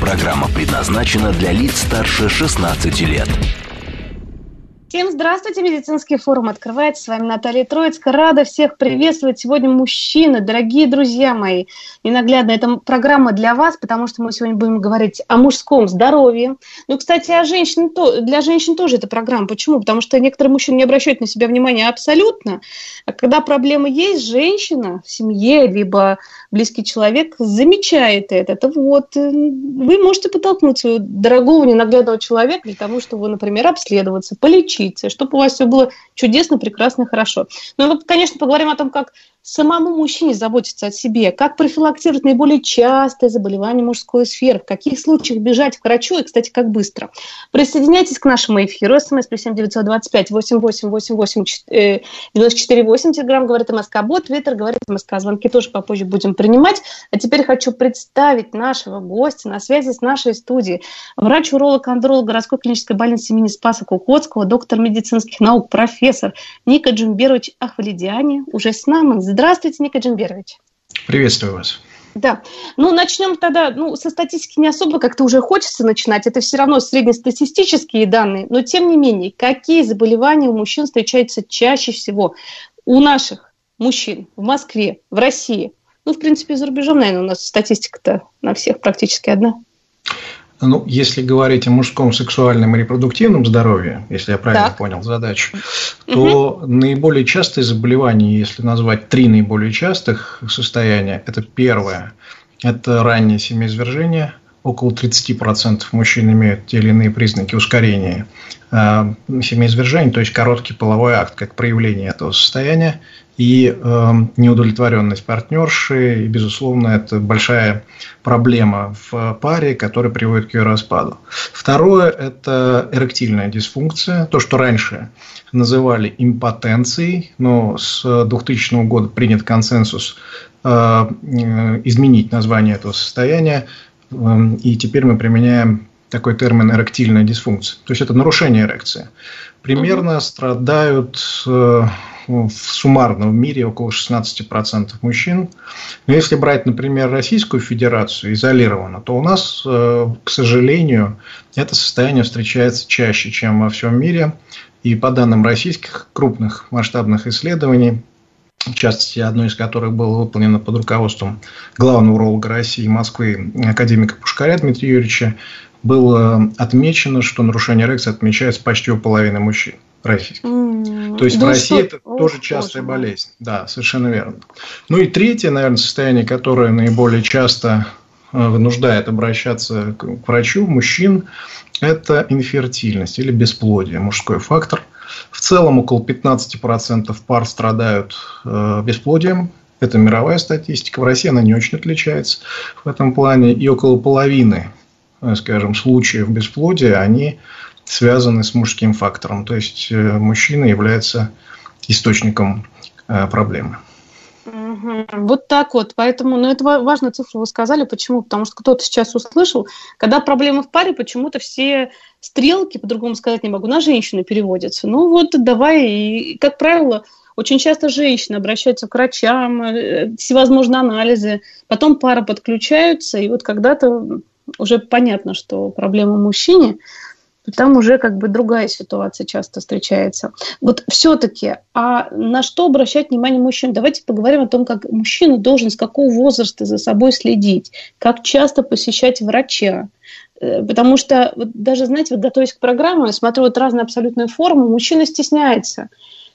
Программа предназначена для лиц старше 16 лет. Всем здравствуйте, медицинский форум открывается. С вами Наталья Троицкая. Рада всех приветствовать. Сегодня мужчины, дорогие друзья мои. Ненаглядно, это программа для вас, потому что мы сегодня будем говорить о мужском здоровье. Ну, кстати, о женщин, для женщин тоже эта программа. Почему? Потому что некоторые мужчины не обращают на себя внимания абсолютно. А когда проблемы есть, женщина в семье, либо близкий человек замечает это. Это вот э, вы можете подтолкнуть своего дорогого ненаглядного человека для того, чтобы, например, обследоваться, полечиться, чтобы у вас все было чудесно, прекрасно, хорошо. Ну, мы, конечно, поговорим о том, как самому мужчине заботиться о себе, как профилактировать наиболее частые заболевания мужской сферы, в каких случаях бежать к врачу и, кстати, как быстро. Присоединяйтесь к нашему эфиру. СМС плюс семь девятьсот двадцать пять восемь восемь восемь восемь э, девяносто четыре восемь. Телеграмм говорит МСК Бот, Твиттер говорит МСК. Звонки тоже попозже будем принимать. А теперь хочу представить нашего гостя на связи с нашей студией. Врач-уролог, андролог городской клинической больницы имени Спаса Кукотского, доктор медицинских наук, профессор Ника Джумберович Ахвалидиани уже с нами. Здравствуйте, Ника Джимберович. Приветствую вас. Да. Ну, начнем тогда, ну, со статистики не особо как-то уже хочется начинать. Это все равно среднестатистические данные. Но, тем не менее, какие заболевания у мужчин встречаются чаще всего? У наших мужчин в Москве, в России. Ну, в принципе, за рубежом, наверное, у нас статистика-то на всех практически одна. Ну, если говорить о мужском сексуальном и репродуктивном здоровье, если я правильно так. понял задачу, то угу. наиболее частые заболевания, если назвать три наиболее частых состояния, это первое, это раннее семяизвержение, около 30% мужчин имеют те или иные признаки ускорения э, семяизвержения, то есть короткий половой акт как проявление этого состояния и э, неудовлетворенность партнерши, и, безусловно, это большая проблема в паре, которая приводит к ее распаду. Второе – это эректильная дисфункция, то, что раньше называли импотенцией, но с 2000 года принят консенсус э, изменить название этого состояния, э, и теперь мы применяем такой термин эректильная дисфункция. То есть это нарушение эрекции. Примерно страдают э, в суммарном мире около 16% мужчин. Но если брать, например, Российскую Федерацию изолированно, то у нас, э, к сожалению, это состояние встречается чаще, чем во всем мире. И по данным российских крупных масштабных исследований, в частности, одно из которых было выполнено под руководством главного уролога России и Москвы, академика Пушкаря Дмитрия Юрьевича, было отмечено, что нарушение эрекции отмечается почти у половины мужчин российских. Mm. То есть да в России что? это О, тоже частая боже. болезнь. Да, совершенно верно. Ну и третье, наверное, состояние, которое наиболее часто э, вынуждает обращаться к врачу мужчин, это инфертильность или бесплодие, мужской фактор. В целом около 15% пар страдают э, бесплодием. Это мировая статистика. В России она не очень отличается в этом плане. И около половины, э, скажем, случаев бесплодия, они связаны с мужским фактором. То есть э, мужчина является источником э, проблемы. Вот так вот. Поэтому, ну, это важную цифру вы сказали. Почему? Потому что кто-то сейчас услышал, когда проблемы в паре, почему-то все стрелки, по-другому сказать не могу, на женщину переводятся. Ну вот давай, и, как правило, очень часто женщины обращаются к врачам, э, всевозможные анализы, потом пара подключаются, и вот когда-то уже понятно, что проблема в мужчине, там уже как бы другая ситуация часто встречается. Вот все-таки, а на что обращать внимание мужчин? Давайте поговорим о том, как мужчина должен с какого возраста за собой следить, как часто посещать врача. Э, потому что вот даже, знаете, вот готовясь к программе, смотрю вот разные абсолютные формы, мужчина стесняется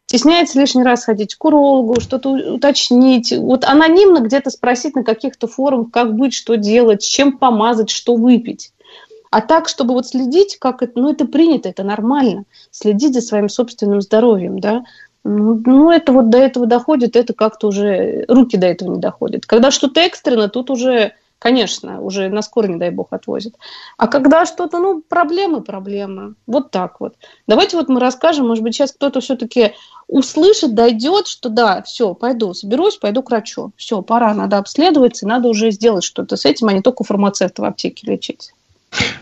стесняется лишний раз ходить к урологу, что-то уточнить, вот анонимно где-то спросить на каких-то форумах, как быть, что делать, чем помазать, что выпить. А так, чтобы вот следить, как это, ну, это принято, это нормально, следить за своим собственным здоровьем, да, ну, ну, это вот до этого доходит, это как-то уже, руки до этого не доходят. Когда что-то экстренно, тут уже конечно, уже на скорой, не дай бог, отвозят. А когда что-то, ну, проблемы, проблемы. Вот так вот. Давайте вот мы расскажем, может быть, сейчас кто-то все-таки услышит, дойдет, что да, все, пойду, соберусь, пойду к врачу. Все, пора, надо обследоваться, надо уже сделать что-то с этим, а не только фармацевта в аптеке лечить.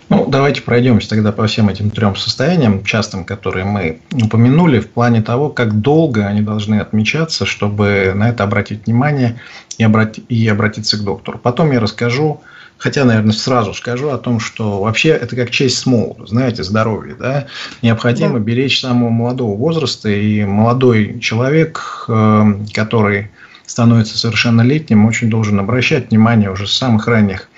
Ну, давайте пройдемся тогда по всем этим трем состояниям частым, которые мы упомянули, в плане того, как долго они должны отмечаться, чтобы на это обратить внимание и, обрати- и обратиться к доктору. Потом я расскажу, хотя, наверное, сразу скажу о том, что вообще это как честь с молоду, знаете, здоровье, да, необходимо да. беречь самого молодого возраста, и молодой человек, э, который становится совершеннолетним, очень должен обращать внимание уже с самых ранних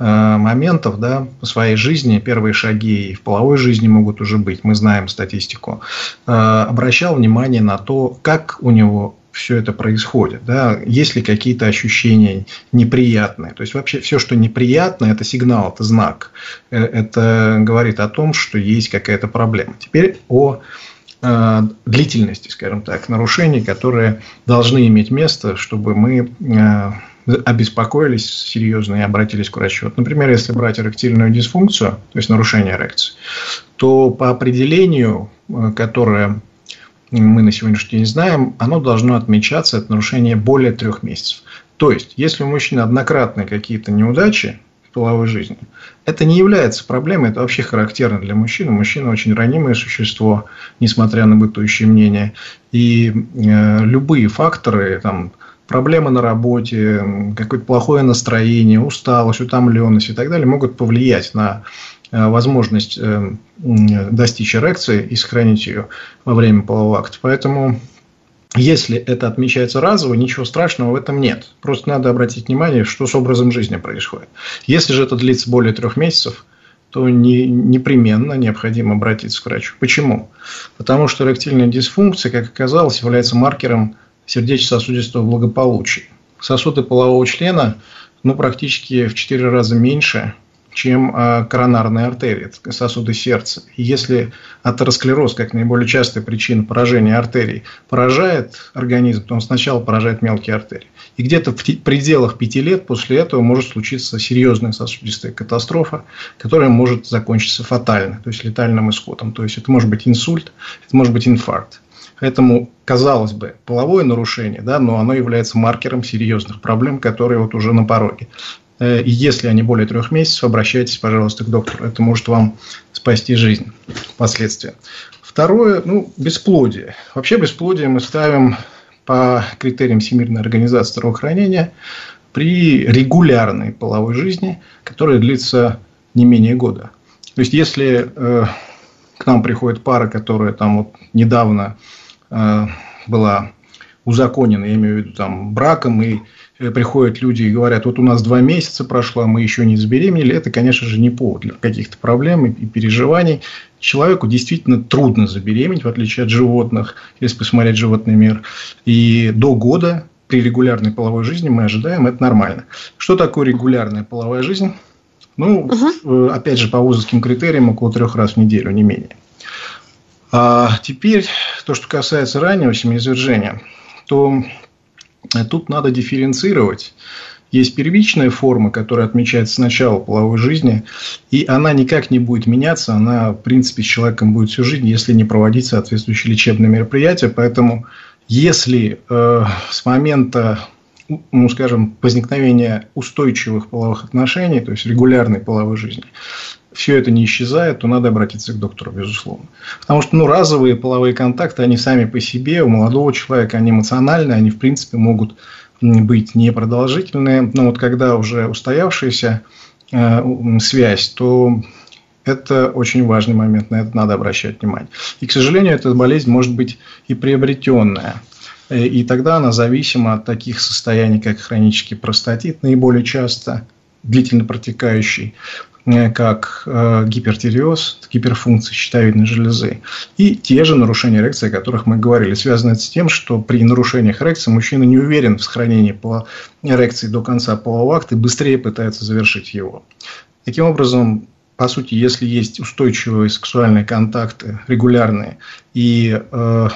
моментов да, в своей жизни, первые шаги и в половой жизни могут уже быть, мы знаем статистику, э, обращал внимание на то, как у него все это происходит, да, есть ли какие-то ощущения неприятные. То есть вообще все, что неприятно, это сигнал, это знак. Э, это говорит о том, что есть какая-то проблема. Теперь о э, длительности, скажем так, нарушений, которые должны иметь место, чтобы мы э, обеспокоились серьезно и обратились к врачу. Вот, например, если брать эректильную дисфункцию, то есть нарушение эрекции, то по определению, э, которое мы на сегодняшний день знаем, оно должно отмечаться от нарушения более трех месяцев. То есть, если у мужчины однократные какие-то неудачи в половой жизни, это не является проблемой, это вообще характерно для мужчины. Мужчина очень ранимое существо, несмотря на бытующее мнение. И э, любые факторы, там, проблемы на работе, какое-то плохое настроение, усталость, утомленность и так далее могут повлиять на э, возможность э, достичь эрекции и сохранить ее во время полового акта. Поэтому если это отмечается разово, ничего страшного в этом нет. Просто надо обратить внимание, что с образом жизни происходит. Если же это длится более трех месяцев, то не, непременно необходимо обратиться к врачу. Почему? Потому что эректильная дисфункция, как оказалось, является маркером сердечно-сосудистого благополучия. Сосуды полового члена ну, практически в 4 раза меньше, чем э, коронарные артерии, сосуды сердца. Если атеросклероз, как наиболее частая причина поражения артерий, поражает организм, то он сначала поражает мелкие артерии. И где-то в пределах 5 лет после этого может случиться серьезная сосудистая катастрофа, которая может закончиться фатально, то есть летальным исходом. То есть это может быть инсульт, это может быть инфаркт. Поэтому, казалось бы, половое нарушение, да, но оно является маркером серьезных проблем, которые вот уже на пороге. Э, и если они более трех месяцев, обращайтесь, пожалуйста, к доктору. Это может вам спасти жизнь впоследствии. Второе, ну, бесплодие. Вообще бесплодие мы ставим по критериям Всемирной организации здравоохранения при регулярной половой жизни, которая длится не менее года. То есть, если э, к нам приходит пара, которая там вот недавно была узаконена, я имею в виду там браком, и э, приходят люди и говорят, вот у нас два месяца прошло, а мы еще не забеременели, это, конечно же, не повод для каких-то проблем и переживаний. Человеку действительно трудно забеременеть, в отличие от животных, если посмотреть животный мир. И до года при регулярной половой жизни мы ожидаем, это нормально. Что такое регулярная половая жизнь? Ну, угу. опять же, по вузовским критериям, около трех раз в неделю, не менее. А теперь, то, что касается раннего семяизвержения, то э, тут надо дифференцировать. Есть первичная форма, которая отмечается с начала половой жизни, и она никак не будет меняться, она, в принципе, с человеком будет всю жизнь, если не проводить соответствующие лечебные мероприятия. Поэтому, если э, с момента ну, скажем, возникновения устойчивых половых отношений, то есть регулярной половой жизни, все это не исчезает, то надо обратиться к доктору, безусловно. Потому что ну, разовые половые контакты, они сами по себе, у молодого человека, они эмоциональные, они, в принципе, могут быть непродолжительные. Но вот когда уже устоявшаяся э, связь, то это очень важный момент, на это надо обращать внимание. И, к сожалению, эта болезнь может быть и приобретенная. Э, и тогда она зависима от таких состояний, как хронический простатит, наиболее часто, длительно протекающий, как э, гипертиреоз, гиперфункция щитовидной железы, и те же нарушения эрекции, о которых мы говорили. Связано это с тем, что при нарушениях эрекции мужчина не уверен в сохранении эрекции до конца полового акта и быстрее пытается завершить его. Таким образом, по сути, если есть устойчивые сексуальные контакты, регулярные, и э,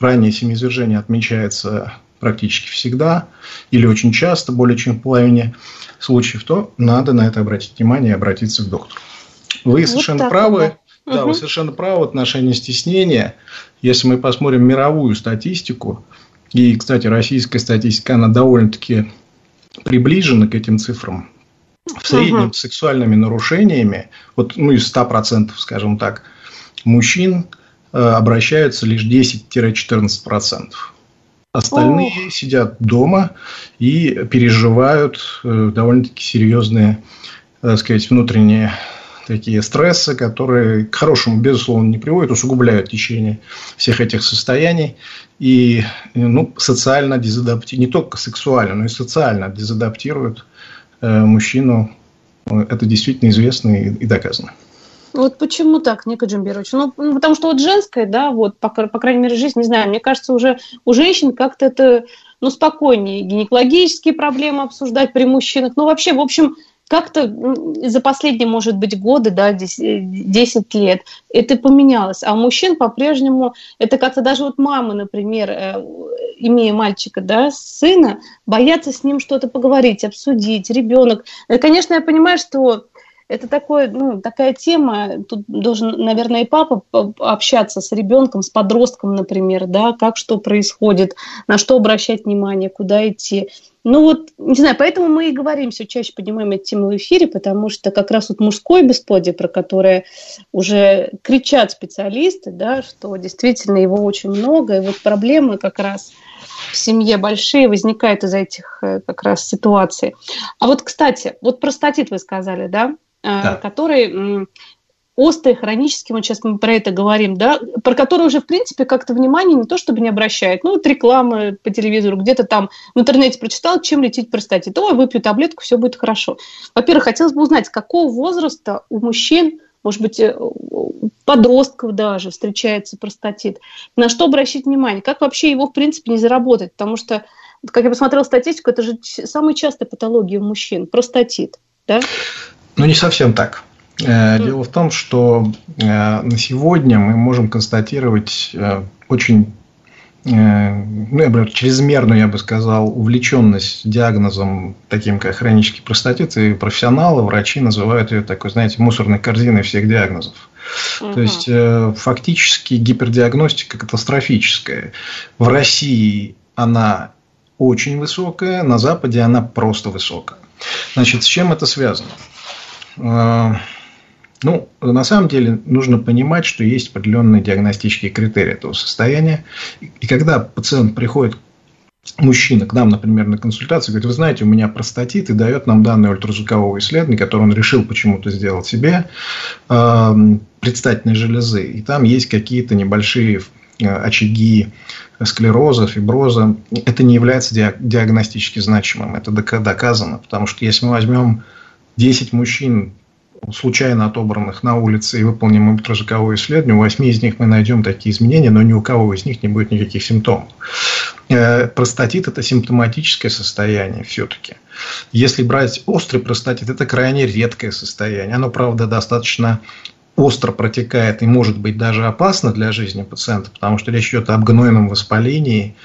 раннее семяизвержение отмечается практически всегда или очень часто, более чем в половине случаев, то надо на это обратить внимание и обратиться к доктору. Вы вот совершенно правы. Да, да угу. вы совершенно правы в отношении стеснения. Если мы посмотрим мировую статистику, и, кстати, российская статистика, она довольно-таки приближена к этим цифрам. В среднем угу. с сексуальными нарушениями, вот, ну, из 100%, скажем так, мужчин э, обращаются лишь 10-14%. Остальные О. сидят дома и переживают э, довольно-таки серьезные, так сказать, внутренние такие стрессы, которые к хорошему, безусловно, не приводят, усугубляют течение всех этих состояний и ну, социально дезадаптируют, не только сексуально, но и социально дезадаптируют э, мужчину. Это действительно известно и, и доказано. Вот почему так, Ника Джимберович? Ну, потому что вот женское, да, вот, по, по крайней мере, жизнь, не знаю, мне кажется, уже у женщин как-то это, ну, спокойнее. Гинекологические проблемы обсуждать при мужчинах. Ну, вообще, в общем, как-то за последние, может быть, годы, да, 10, 10 лет это поменялось. А у мужчин по-прежнему, это как-то даже вот мамы, например, э, имея мальчика, да, сына, боятся с ним что-то поговорить, обсудить, ребенок. Э, конечно, я понимаю, что это такое, ну, такая тема, тут должен, наверное, и папа общаться с ребенком, с подростком, например, да, как что происходит, на что обращать внимание, куда идти. Ну вот, не знаю, поэтому мы и говорим, все чаще поднимаем эти темы в эфире, потому что как раз вот мужское бесплодие, про которое уже кричат специалисты, да, что действительно его очень много, и вот проблемы как раз в семье большие возникают из-за этих э, как раз ситуаций. А вот, кстати, вот простатит вы сказали, да? Э, да. который острый, хронический, вот сейчас мы про это говорим, да, про который уже, в принципе, как-то внимание не то чтобы не обращает, ну, вот рекламы по телевизору, где-то там в интернете прочитал, чем лететь простатит. Ой, выпью таблетку, все будет хорошо. Во-первых, хотелось бы узнать, с какого возраста у мужчин, может быть, э, подростков даже встречается простатит, на что обращать внимание, как вообще его, в принципе, не заработать, потому что, как я посмотрела статистику, это же самая частая патология у мужчин, простатит, да? Ну, не совсем так. Э, дело в том, что э, на сегодня мы можем констатировать э, очень ну, я бы, чрезмерную, я бы сказал, увлеченность диагнозом, таким как хронический простатит, и профессионалы, врачи называют ее такой, знаете, мусорной корзиной всех диагнозов. Угу. То есть, фактически гипердиагностика катастрофическая. В России она очень высокая, на Западе она просто высокая. Значит, с чем это связано? А, ну, на самом деле нужно понимать, что есть определенные диагностические критерии этого состояния. И когда пациент приходит мужчина к нам, например, на консультацию, говорит, вы знаете, у меня простатит, и дает нам данные ультразвукового исследования, которое он решил почему-то сделать себе, э, предстательной железы. И там есть какие-то небольшие э, очаги склероза, фиброза. Это не является диагностически значимым. Это доказано. Потому что если мы возьмем 10 мужчин, случайно отобранных на улице, и выполним ультразвуковое исследование, у 8 из них мы найдем такие изменения, но ни у кого из них не будет никаких симптомов. Э, простатит – это симптоматическое состояние все-таки. Если брать острый простатит, это крайне редкое состояние. Оно, правда, достаточно остро протекает и может быть даже опасно для жизни пациента, потому что речь идет об гнойном воспалении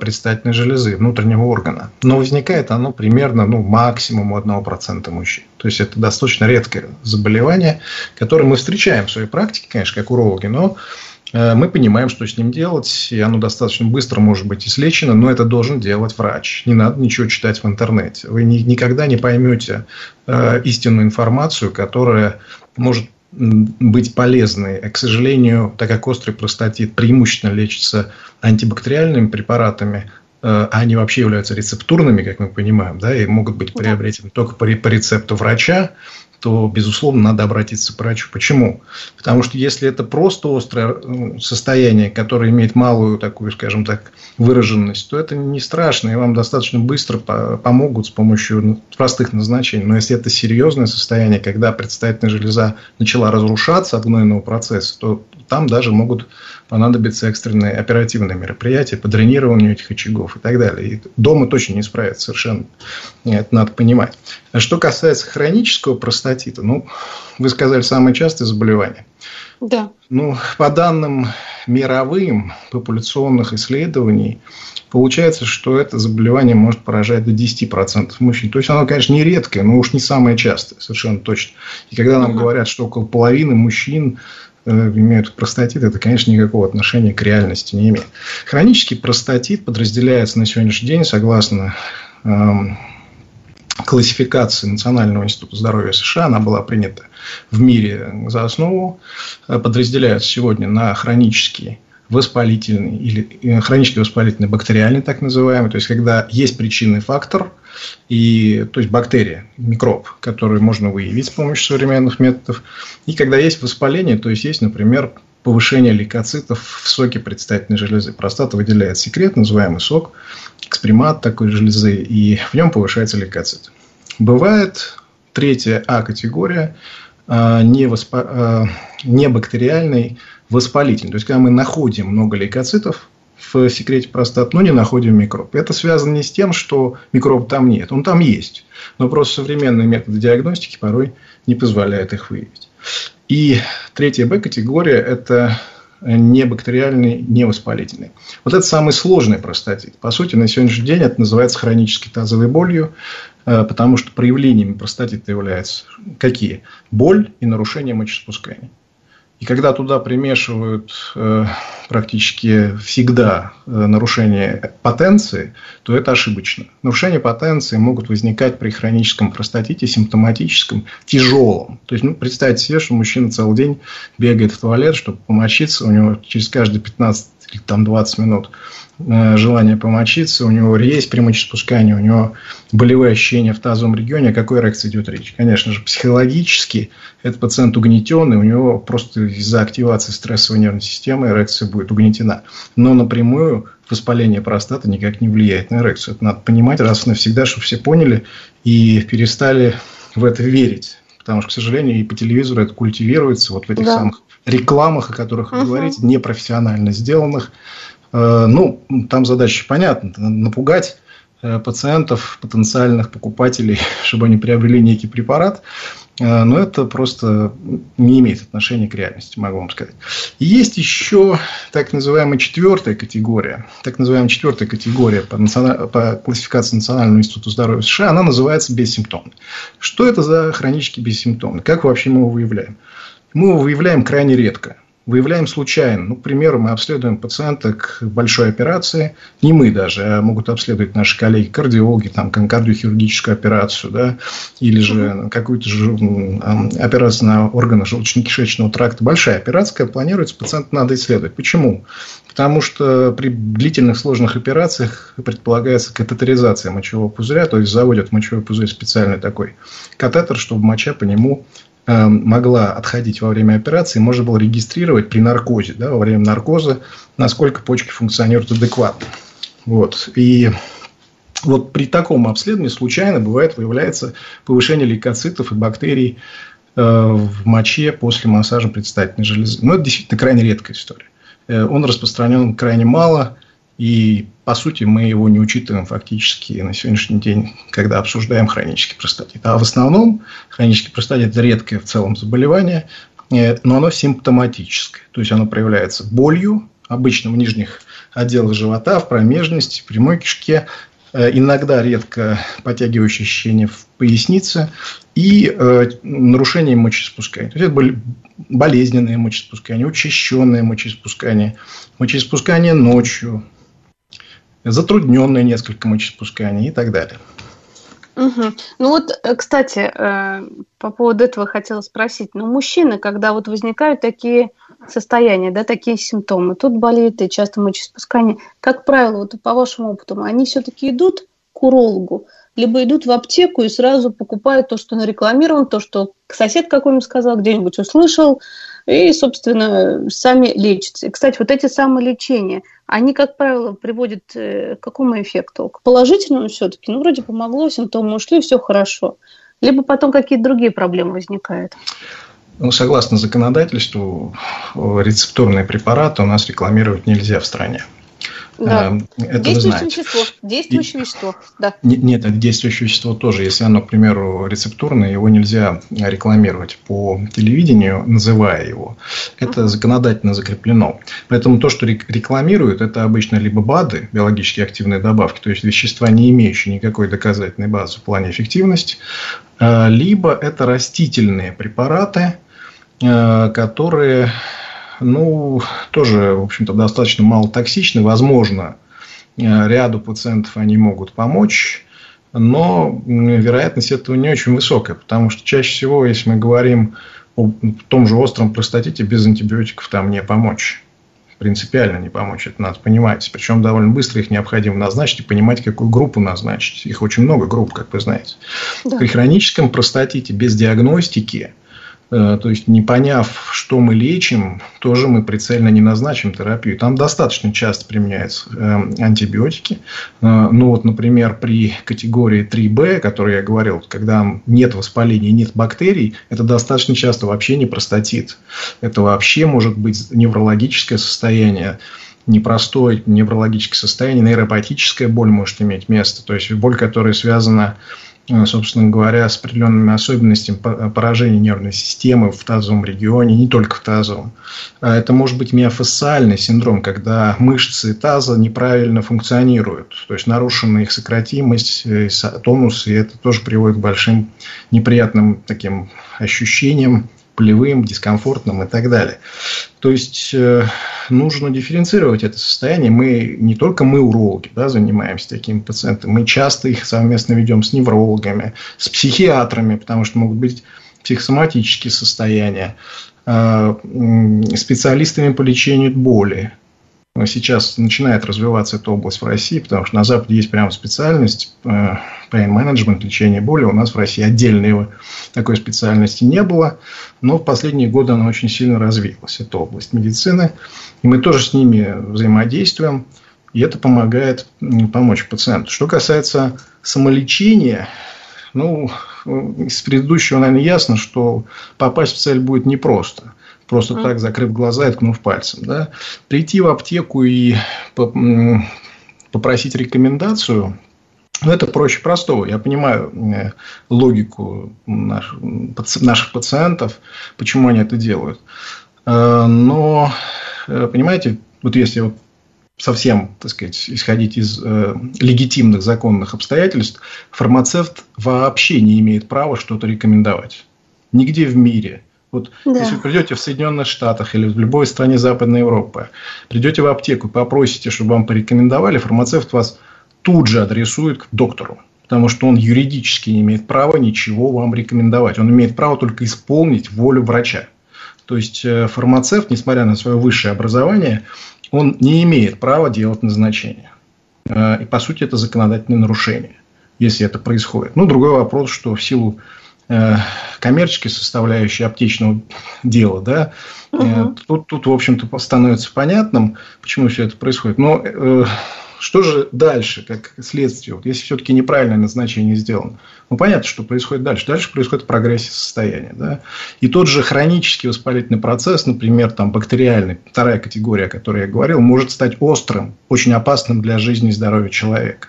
предстательной железы, внутреннего органа. Но возникает оно примерно ну, максимум у 1% мужчин. То есть это достаточно редкое заболевание, которое мы встречаем в своей практике, конечно, как урологи, но э, мы понимаем, что с ним делать, и оно достаточно быстро может быть излечено, но это должен делать врач. Не надо ничего читать в интернете. Вы ни, никогда не поймете э, истинную информацию, которая может быть полезной. К сожалению, так как острый простатит преимущественно лечится антибактериальными препаратами, а они вообще являются рецептурными, как мы понимаем, да, и могут быть приобретены только по, по рецепту врача, то, безусловно, надо обратиться к врачу. Почему? Потому что если это просто острое э, состояние, которое имеет малую такую, скажем так, выраженность, то это не страшно, и вам достаточно быстро помогут с помощью простых назначений. Но если это серьезное состояние, когда предстательная железа начала разрушаться от гнойного процесса, то там даже могут понадобиться экстренные оперативные мероприятия по дренированию этих очагов и так далее. И дома точно не справится совершенно. Это надо понимать. А что касается хронического простатита, ну, вы сказали, самое частое заболевание. Да. Ну, по данным мировым популяционных исследований получается, что это заболевание может поражать до 10% мужчин. То есть оно, конечно, не редкое, но уж не самое частое, совершенно точно. И когда нам говорят, что около половины мужчин э, имеют простатит, это, конечно, никакого отношения к реальности не имеет. Хронический простатит подразделяется на сегодняшний день, согласно эм, классификации Национального института здоровья США, она была принята в мире за основу, э, подразделяются сегодня на хронический воспалительный или э, хронически воспалительный бактериальный, так называемый, то есть когда есть причинный фактор, и, то есть бактерия, микроб, который можно выявить с помощью современных методов, и когда есть воспаление, то есть есть, например, повышение лейкоцитов в соке предстательной железы. Простата выделяет секрет, называемый сок, экспримат такой железы, и в нем повышается лейкоцит. Бывает третья А-категория, а, не, воспа... Не бактериальный, воспалительный. То есть, когда мы находим много лейкоцитов в секрете простаты, но не находим микроб. Это связано не с тем, что микроб там нет. Он там есть. Но просто современные методы диагностики порой не позволяют их выявить. И третья Б-категория – это не бактериальный, не воспалительный. Вот это самый сложный простатит. По сути, на сегодняшний день это называется хронической тазовой болью, э, потому что проявлениями простатита являются какие? Боль и нарушение мочеспускания. И когда туда примешивают э, практически всегда э, нарушение потенции, то это ошибочно. Нарушения потенции могут возникать при хроническом простатите, симптоматическом, тяжелом. То есть, ну, представьте себе, что мужчина целый день бегает в туалет, чтобы помочиться, у него через каждые 15 или там 20 минут желание помочиться, у него есть при мочеспускании, у него болевые ощущения в тазовом регионе, о какой эрекции идет речь? Конечно же, психологически этот пациент угнетенный, у него просто из-за активации стрессовой нервной системы эрекция будет угнетена. Но напрямую воспаление простаты никак не влияет на эрекцию. Это надо понимать раз и навсегда, чтобы все поняли и перестали в это верить. Потому что, к сожалению, и по телевизору это культивируется вот в этих да. самых рекламах, о которых вы угу. говорите, непрофессионально сделанных, Э, ну, там задача понятна. Напугать э, пациентов, потенциальных покупателей, чтобы они приобрели некий препарат. Э, но это просто не имеет отношения к реальности, могу вам сказать. И есть еще так называемая четвертая категория. Так называемая четвертая категория по, национа... по классификации Национального института здоровья США. Она называется бессимптомный. Что это за хронический бессимптомный? Как вообще мы его выявляем? Мы его выявляем крайне редко выявляем случайно. Ну, к примеру, мы обследуем пациента к большой операции, не мы даже, а могут обследовать наши коллеги, кардиологи, там, кардиохирургическую операцию, да, или же какую-то же операцию на органы желудочно-кишечного тракта. Большая операция, планируется, пациента надо исследовать. Почему? Потому что при длительных сложных операциях предполагается катетеризация мочевого пузыря, то есть заводят мочевой пузырь специальный такой катетер, чтобы моча по нему Эм, могла отходить во время операции, можно было регистрировать при наркозе, да, во время наркоза, насколько почки функционируют адекватно. Вот. И вот при таком обследовании случайно бывает выявляется повышение лейкоцитов и бактерий э, в моче после массажа предстательной железы. Но это действительно крайне редкая история. Э, он распространен крайне мало. И, по сути, мы его не учитываем фактически на сегодняшний день, когда обсуждаем хронический простатит. А в основном хронический простатит – это редкое в целом заболевание, э, но оно симптоматическое. То есть, оно проявляется болью, обычно в нижних отделах живота, в промежности, в прямой кишке, э, иногда редко подтягивающие ощущения в пояснице и э, нарушение мочеиспускания. То есть, это болезненное мочеиспускание, учащенное мочеиспускание, мочеиспускание ночью, затрудненное несколько мочеиспускание и так далее. Угу. Ну вот, э, кстати, э, по поводу этого хотела спросить. Ну, мужчины, когда вот возникают такие состояния, да, такие симптомы, тут болит и часто мочеиспускание, как правило, вот по вашему опыту, они все-таки идут к урологу, либо идут в аптеку и сразу покупают то, что нарекламировано, то, что сосед какой-нибудь сказал, где-нибудь услышал, и, собственно, сами лечатся. И, кстати, вот эти самолечения, они, как правило, приводят э, к какому эффекту? К положительному все-таки? Ну, вроде помогло, симптомы ушли, все хорошо. Либо потом какие-то другие проблемы возникают. Ну, согласно законодательству, рецептурные препараты у нас рекламировать нельзя в стране. Да. Э, это действующее вещество. Действующее И... вещество, да. Нет, это действующее вещество тоже. Если оно, к примеру, рецептурное, его нельзя рекламировать по телевидению, называя его. Это uh-huh. законодательно закреплено. Поэтому то, что рекламируют, это обычно либо БАДы, биологически активные добавки, то есть вещества, не имеющие никакой доказательной базы в плане эффективности, э, либо это растительные препараты, э, которые ну, тоже, в общем-то, достаточно мало токсичны. Возможно, э, ряду пациентов они могут помочь, но вероятность этого не очень высокая, потому что чаще всего, если мы говорим о том же остром простатите, без антибиотиков там не помочь. Принципиально не помочь, это надо понимать. Причем довольно быстро их необходимо назначить и понимать, какую группу назначить. Их очень много групп, как вы знаете. Да. При хроническом простатите без диагностики – то есть, не поняв, что мы лечим, тоже мы прицельно не назначим терапию. Там достаточно часто применяются э, антибиотики. Э, ну, вот, например, при категории 3B, о которой я говорил, когда нет воспаления, нет бактерий, это достаточно часто вообще не простатит. Это вообще может быть неврологическое состояние непростое неврологическое состояние, нейропатическая боль может иметь место. То есть, боль, которая связана Э, собственно говоря, с определенными особенностями поражения нервной системы в тазовом регионе, не только в тазовом. А это может быть миофасциальный синдром, когда мышцы таза неправильно функционируют, то есть нарушена их сократимость, тонус, и это тоже приводит к большим неприятным таким ощущениям болевым, дискомфортным и так далее. То есть э, нужно дифференцировать это состояние. Мы не только мы урологи да, занимаемся такими пациентами, мы часто их совместно ведем с неврологами, с психиатрами, потому что могут быть психосоматические состояния, э, специалистами по лечению боли, сейчас начинает развиваться эта область в России, потому что на Западе есть прямо специальность э, pain management, лечение боли. У нас в России отдельной такой специальности не было, но в последние годы она очень сильно развилась, эта область медицины. И мы тоже с ними взаимодействуем, и это помогает помочь пациенту. Что касается самолечения, ну, из предыдущего, наверное, ясно, что попасть в цель будет непросто просто mm. так закрыв глаза и ткнув пальцем. Да? Прийти в аптеку и попросить рекомендацию, ну, это проще простого. Я понимаю э, логику наших, наших пациентов, почему они это делают. Э, но, э, понимаете, вот если вот совсем, так сказать, исходить из э, легитимных законных обстоятельств, фармацевт вообще не имеет права что-то рекомендовать. Нигде в мире вот да. если вы придете в Соединенных Штатах или в любой стране Западной Европы, придете в аптеку и попросите, чтобы вам порекомендовали, фармацевт вас тут же адресует к доктору. Потому что он юридически не имеет права ничего вам рекомендовать. Он имеет право только исполнить волю врача. То есть э, фармацевт, несмотря на свое высшее образование, он не имеет права делать назначение. Э, и по сути это законодательное нарушение, если это происходит. Ну, другой вопрос, что в силу коммерческой составляющей аптечного дела, да, угу. тут, тут, в общем-то, становится понятным, почему все это происходит. Но э, что же дальше, как следствие, вот если все-таки неправильное назначение сделано? Ну, понятно, что происходит дальше. Дальше происходит прогрессия состояния. Да? И тот же хронический воспалительный процесс, например, там, бактериальный, вторая категория, о которой я говорил, может стать острым, очень опасным для жизни и здоровья человека.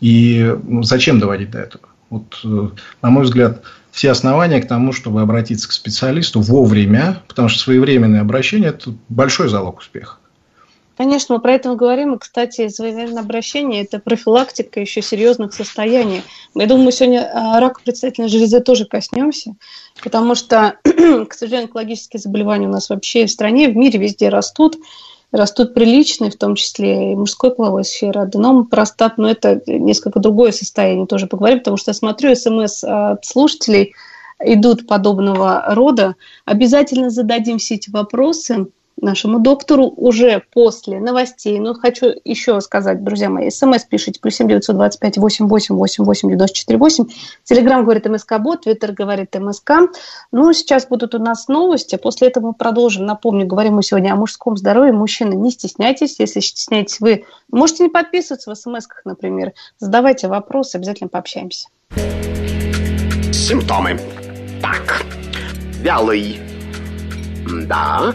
И ну, зачем доводить до этого? Вот, на мой взгляд, все основания к тому, чтобы обратиться к специалисту вовремя, потому что своевременное обращение – это большой залог успеха. Конечно, мы про это говорим. И, кстати, своевременное обращение – это профилактика еще серьезных состояний. Я думаю, мы сегодня а, рака предстательной железы тоже коснемся, потому что, к сожалению, онкологические заболевания у нас вообще в стране, в мире везде растут растут приличные, в том числе и мужской половой сферы. Аденом, простат, но это несколько другое состояние, тоже поговорим, потому что я смотрю смс от слушателей, идут подобного рода. Обязательно зададим все эти вопросы нашему доктору уже после новостей. Но хочу еще сказать, друзья мои, смс пишите, плюс семь девятьсот двадцать пять восемь восемь восемь восемь девяносто четыре восемь. Телеграмм говорит МСК Бот, Твиттер говорит МСК. Ну, сейчас будут у нас новости, после этого мы продолжим. Напомню, говорим мы сегодня о мужском здоровье. Мужчины, не стесняйтесь, если стесняетесь вы, можете не подписываться в смс например. Задавайте вопросы, обязательно пообщаемся. Симптомы. Так, вялый. Да,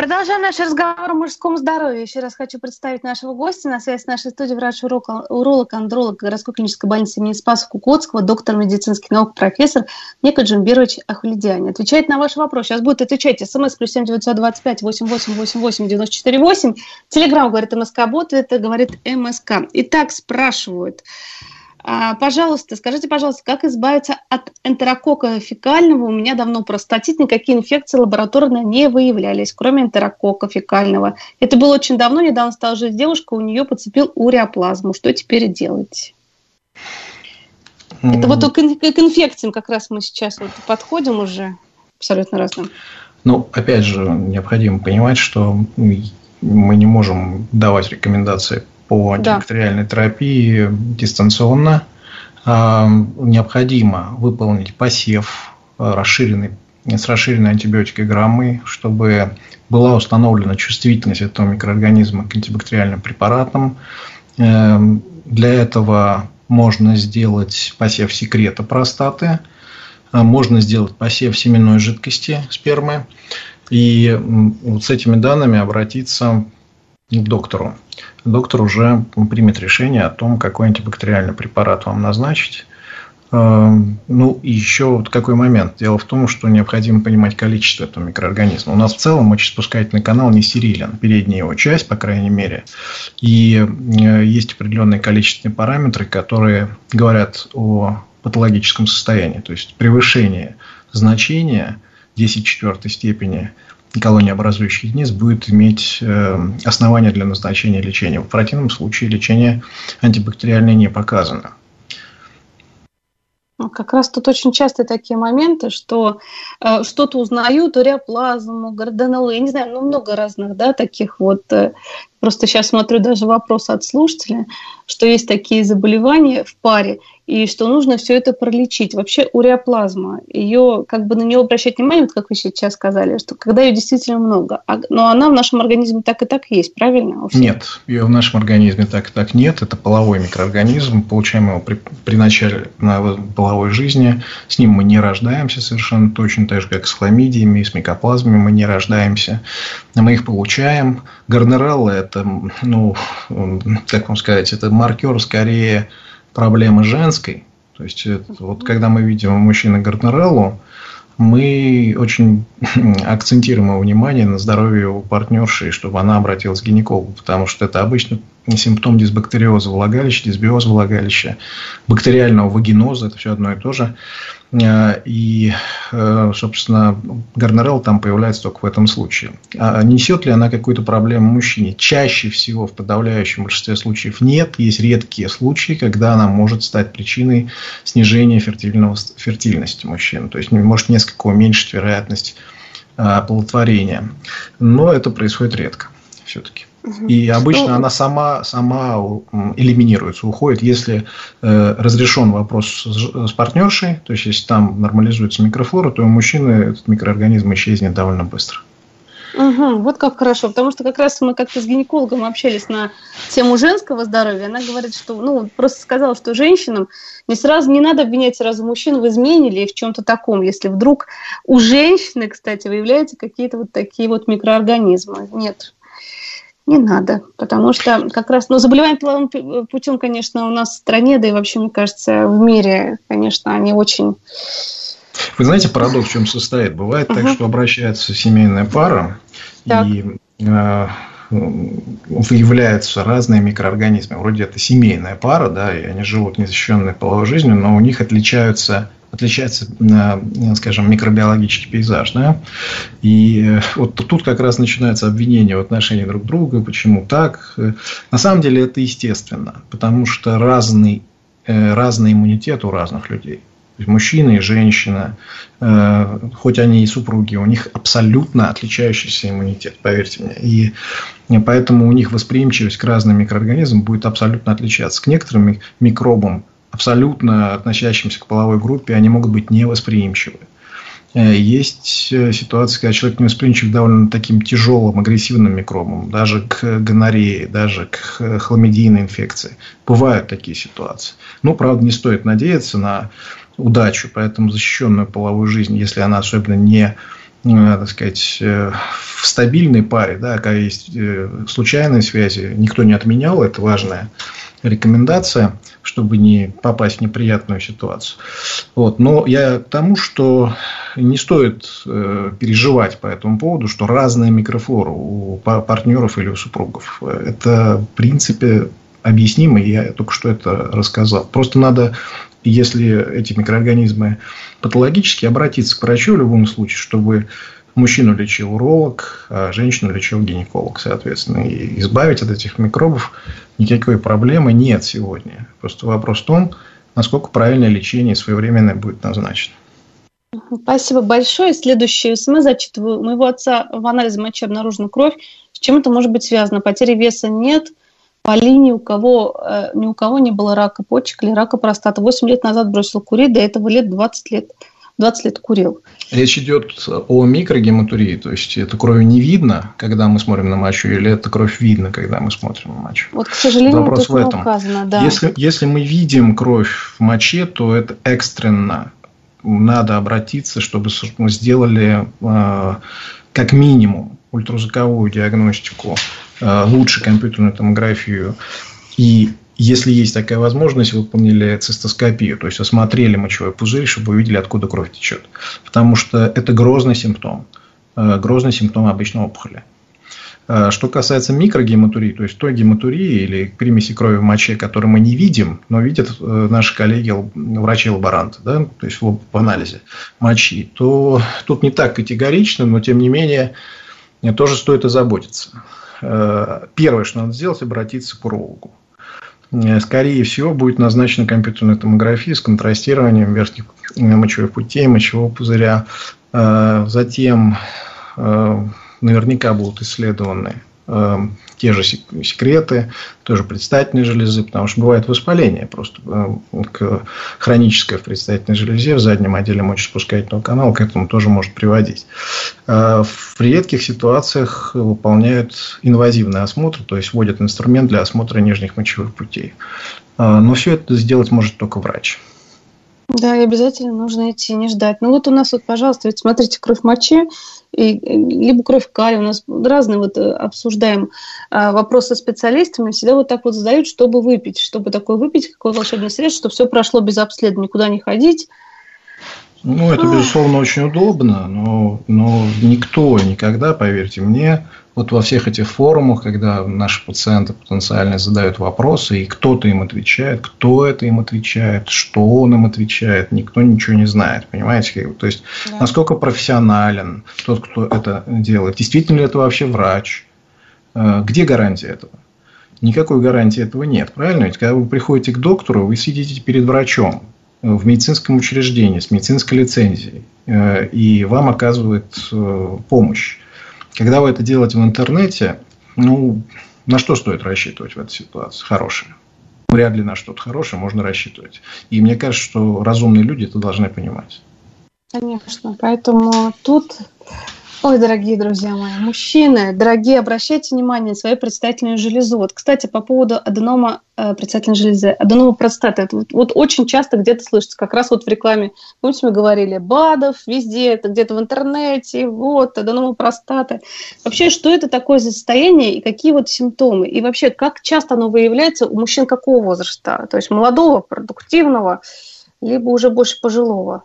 Продолжаем наш разговор о мужском здоровье. Еще раз хочу представить нашего гостя. На связи с нашей студией врач-уролог, андролог городской клинической больницы имени Спасокукоцкого, доктор медицинских наук, профессор Ника Джимбирович Ахулидиани. Отвечает на ваш вопрос. Сейчас будет отвечать смс плюс семь девятьсот двадцать пять восемь восемь восемь восемь девяносто четыре восемь. Телеграмм говорит МСК Бот, это говорит МСК. Итак, спрашивают. А, пожалуйста, скажите, пожалуйста, как избавиться от энтерокока фекального? У меня давно простатит, никакие инфекции лабораторно не выявлялись, кроме энтерокока фекального. Это было очень давно, недавно стала жить девушка, у нее подцепил уреоплазму. Что теперь делать? Это вот к, к инфекциям как раз мы сейчас вот подходим уже абсолютно разным. Ну, опять же, необходимо понимать, что мы не можем давать рекомендации по антибактериальной да. терапии дистанционно. А, необходимо выполнить посев а, расширенный, с расширенной антибиотикограммой, чтобы была установлена чувствительность этого микроорганизма к антибактериальным препаратам. Эм, для этого можно сделать посев секрета простаты, а, можно сделать посев семенной жидкости спермы и вот с этими данными обратиться доктору доктор уже примет решение о том, какой антибактериальный препарат вам назначить. Эм, ну, и еще вот какой момент. Дело в том, что необходимо понимать количество этого микроорганизма. У нас в целом мочеспускательный канал не стерилен, передняя его часть, по крайней мере. И э, есть определенные количественные параметры, которые говорят о патологическом состоянии. То есть превышение значения 10 четвертой степени – колониеобразующих единиц будет иметь э, основания для назначения лечения. В противном случае лечение антибактериальное не показано. Ну, как раз тут очень часто такие моменты, что э, что-то узнают, уреоплазму, гордонолы, я не знаю, ну много разных, да, таких вот. Э, просто сейчас смотрю даже вопрос от слушателя, что есть такие заболевания в паре, и что нужно все это пролечить. Вообще уреоплазма, ее как бы на нее обращать внимание, вот как вы сейчас сказали, что когда ее действительно много, а, но она в нашем организме так и так есть, правильно? Нет, ее в нашем организме так и так нет. Это половой микроорганизм, получаем его при, при начале на половой жизни. С ним мы не рождаемся совершенно точно так же, как с хламидиями, с микоплазмами мы не рождаемся. Мы их получаем. Горнереллы – это, ну, как вам сказать, это маркер скорее проблемы женской. То есть, это, вот когда мы видим у мужчины Гарднереллу, мы очень акцентируем его внимание на здоровье у партнерши, чтобы она обратилась к гинекологу, потому что это обычно симптом дисбактериоза влагалища, дисбиоза влагалища, бактериального вагиноза, это все одно и то же. Э, и, э, собственно, гонорел там появляется только в этом случае. А несет ли она какую-то проблему мужчине? Чаще всего, в подавляющем большинстве случаев нет. Есть редкие случаи, когда она может стать причиной снижения фертильного, фертильности мужчин. То есть, может несколько уменьшить вероятность э, оплодотворения. Но это происходит редко все-таки. И обычно ну, она сама, сама элиминируется, уходит, если э, разрешен вопрос с, с партнершей, то есть если там нормализуется микрофлора, то у мужчины этот микроорганизм исчезнет довольно быстро. Угу, вот как хорошо, потому что как раз мы как-то с гинекологом общались на тему женского здоровья. Она говорит, что, ну, просто сказала, что женщинам не сразу не надо обвинять сразу мужчин в измене или в чем-то таком, если вдруг у женщины, кстати, выявляются какие-то вот такие вот микроорганизмы. Нет, не надо, потому что как раз, ну, заболевания половым путем, конечно, у нас в стране, да и вообще, мне кажется, в мире, конечно, они очень... Вы знаете, парадокс в чем состоит? Бывает uh-huh. так, что обращается семейная пара, так. и э, выявляются разные микроорганизмы. Вроде это семейная пара, да, и они живут незащищенной половой жизнью, но у них отличаются отличается, э, скажем, микробиологический пейзаж. Да? И э, вот тут как раз начинается обвинение в отношении друг друга, почему так. На самом деле это естественно, потому что разный, э, разный иммунитет у разных людей. Мужчина и женщина, хоть они и супруги, у них абсолютно отличающийся иммунитет, поверьте мне. И поэтому у них восприимчивость к разным микроорганизмам будет абсолютно отличаться. К некоторым микробам абсолютно относящимся к половой группе, они могут быть невосприимчивы. Э, есть э, ситуация, когда человек не восприимчив довольно таким тяжелым, агрессивным микробам, даже к гонореи, даже к хламидийной инфекции. Бывают такие ситуации. Ну, правда, не стоит надеяться на удачу, поэтому защищенную половую жизнь, если она особенно не э, так сказать, в стабильной паре, да, когда есть случайные связи, никто не отменял, это важная рекомендация, чтобы не попасть в неприятную ситуацию. Вот. Но я к тому, что не стоит э, переживать по этому поводу, что разная микрофлора у партнеров или у супругов. Это, в принципе, объяснимо, я только что это рассказал. Просто надо, если эти микроорганизмы патологические, обратиться к врачу в любом случае, чтобы мужчину лечил уролог, а женщину лечил гинеколог, соответственно. И избавить от этих микробов никакой проблемы нет сегодня. Просто вопрос в том, насколько правильное лечение своевременное будет назначено. Спасибо большое. Следующий СМС зачитываю. У моего отца в анализе мочи обнаружена кровь. С чем это может быть связано? Потери веса нет. По линии у кого, э, ни у кого не было рака почек или рака простаты. 8 лет назад бросил курить, до этого лет 20 лет. 20 лет курил. Речь идет о микрогематурии, то есть это крови не видно, когда мы смотрим на мочу, или это кровь видно, когда мы смотрим на мочу. Вот, к сожалению, Вопрос в этом. указано, да. Если, если мы видим кровь в моче, то это экстренно. Надо обратиться, чтобы мы сделали э, как минимум ультразвуковую диагностику, лучше компьютерную томографию и если есть такая возможность, выполнили цистоскопию, то есть осмотрели мочевой пузырь, чтобы увидели, откуда кровь течет. Потому что это грозный симптом. Э, грозный симптом обычной опухоли. Э, что касается микрогематурии, то есть той гематурии или примеси крови в моче, которую мы не видим, но видят э, наши коллеги, врачи-лаборанты, да, то есть в анализе мочи, то тут не так категорично, но тем не менее тоже стоит озаботиться. Первое, что надо сделать, обратиться к урологу. Э, скорее всего, будет назначена компьютерная томография с контрастированием верхних э, мочевых путей, мочевого пузыря. Э, затем наверняка будут исследованы те же секреты, тоже предстательной железы, потому что бывает воспаление просто к хроническое в предстательной железе, в заднем отделе мочеспускательного канала к этому тоже может приводить. В редких ситуациях выполняют инвазивный осмотр, то есть вводят инструмент для осмотра нижних мочевых путей. Но все это сделать может только врач. Да, и обязательно нужно идти, не ждать. Ну вот у нас вот, пожалуйста, ведь смотрите, кровь мочи, и, либо кровь калия. У нас разные вот э, обсуждаем а, вопросы специалистами. Всегда вот так вот задают, чтобы выпить. Чтобы такое выпить, какое волшебное средство, чтобы все прошло без обследования, никуда не ходить. Ну, это, безусловно, очень удобно, но, но никто никогда, поверьте мне, вот во всех этих форумах, когда наши пациенты потенциально задают вопросы, и кто-то им отвечает, кто это им отвечает, что он им отвечает, никто ничего не знает, понимаете? То есть, да. насколько профессионален тот, кто это делает, действительно ли это вообще врач, э, где гарантия этого? Никакой гарантии этого нет, правильно? Ведь когда вы приходите к доктору, вы сидите перед врачом в медицинском учреждении с медицинской лицензией, э, и вам оказывают э, помощь. Когда вы это делаете в интернете, ну, на что стоит рассчитывать в этой ситуации? Хорошее. Вряд ли на что-то хорошее можно рассчитывать. И мне кажется, что разумные люди это должны понимать. Конечно. Поэтому тут Ой, дорогие друзья мои, мужчины, дорогие, обращайте внимание на свою предстательную железу. Вот, кстати, по поводу аденома э, предстательной железы, аденома простаты. Вот, вот очень часто где-то слышится, как раз вот в рекламе, помните, мы говорили, БАДов, везде, это где-то в интернете, вот, аденома простаты. Вообще, что это такое за состояние и какие вот симптомы? И вообще, как часто оно выявляется у мужчин какого возраста? То есть молодого, продуктивного, либо уже больше пожилого?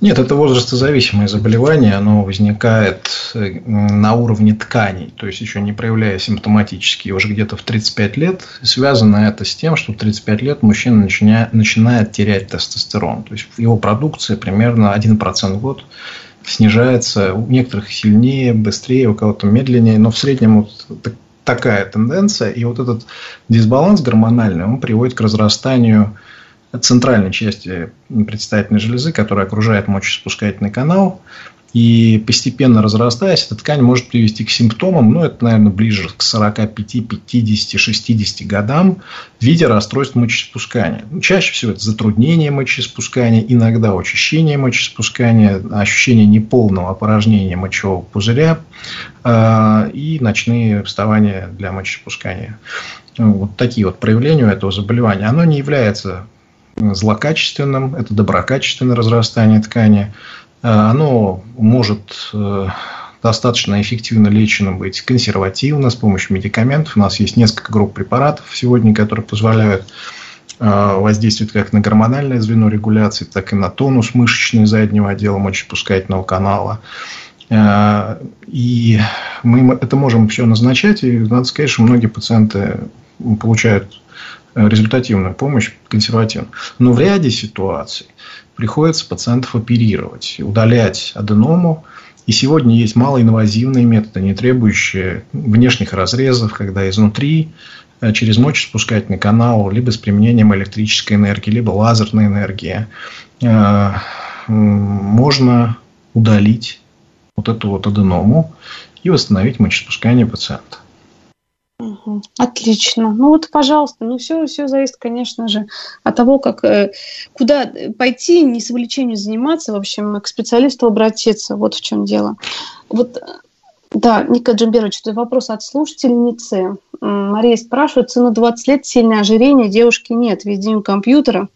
Нет, это возрастозависимое заболевание, оно возникает э, на уровне тканей, то есть еще не проявляя симптоматически, уже где-то в 35 лет. Связано это с тем, что в 35 лет мужчина начинает, начинает терять тестостерон, то есть его продукция примерно 1% в год снижается, у некоторых сильнее, быстрее, у кого-то медленнее, но в среднем вот такая тенденция, и вот этот дисбаланс гормональный, он приводит к разрастанию центральной части предстательной железы, которая окружает мочеспускательный канал. И постепенно разрастаясь, эта ткань может привести к симптомам, ну, это, наверное, ближе к 45, 50, 60 годам в виде расстройств мочеиспускания. Ну, чаще всего это затруднение мочеиспускания, иногда учащение мочеиспускания, ощущение неполного опорожнения мочевого пузыря э, и ночные вставания для мочеиспускания. Вот такие вот проявления этого заболевания. Оно не является злокачественным, это доброкачественное разрастание ткани. Э, оно может э, достаточно эффективно лечено быть консервативно с помощью медикаментов. У нас есть несколько групп препаратов сегодня, которые позволяют э, воздействовать как на гормональное звено регуляции, так и на тонус мышечный заднего отдела мочепускательного канала. И мы это можем все назначать, и надо сказать, что многие пациенты получают результативную помощь консервативно. Но в ряде ситуаций приходится пациентов оперировать, удалять аденому. И сегодня есть малоинвазивные методы, не требующие внешних разрезов, когда изнутри э, через мочеспускательный канал, либо с применением электрической энергии, либо лазерной энергии, э, можно удалить вот эту вот аденому и восстановить мочеспускание пациента. Отлично. Ну вот, пожалуйста, ну все, все зависит, конечно же, от того, как э, куда пойти, не с увлечением заниматься, в общем, к специалисту обратиться. Вот в чем дело. Вот, да, Ника Джамберович, это вопрос от слушательницы. Мария спрашивает, сыну 20 лет, сильное ожирение, девушки нет, весь компьютера.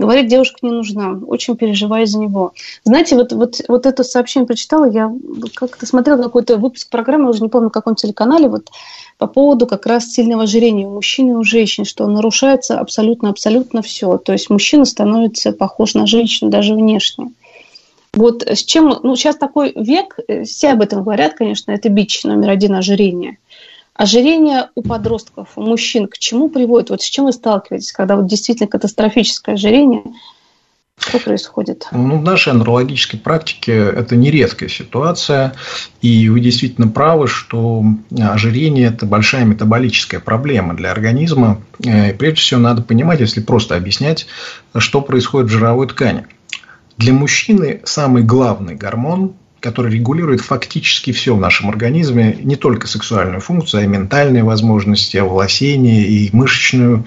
Говорит, девушка не нужна. Очень переживаю за него. Знаете, вот, вот, вот это сообщение прочитала, я как-то смотрела какой-то выпуск программы, уже не помню, на каком телеканале, вот по поводу как раз сильного ожирения у мужчин и у женщин, что нарушается абсолютно-абсолютно все. То есть мужчина становится похож на женщину даже внешне. Вот с чем, ну сейчас такой век, э, все об этом говорят, конечно, это бич номер один ожирения. Ожирение у подростков, у мужчин к чему приводит? Вот с чем вы сталкиваетесь, когда вот действительно катастрофическое ожирение – что происходит? Ну, в нашей андрологической практике это не редкая ситуация. И вы действительно правы, что ожирение – это большая метаболическая проблема для организма. Э, и прежде всего, надо понимать, если просто объяснять, что происходит в жировой ткани. Для мужчины самый главный гормон который регулирует фактически все в нашем организме, не только сексуальную функцию, а и ментальные возможности, оволосение и мышечную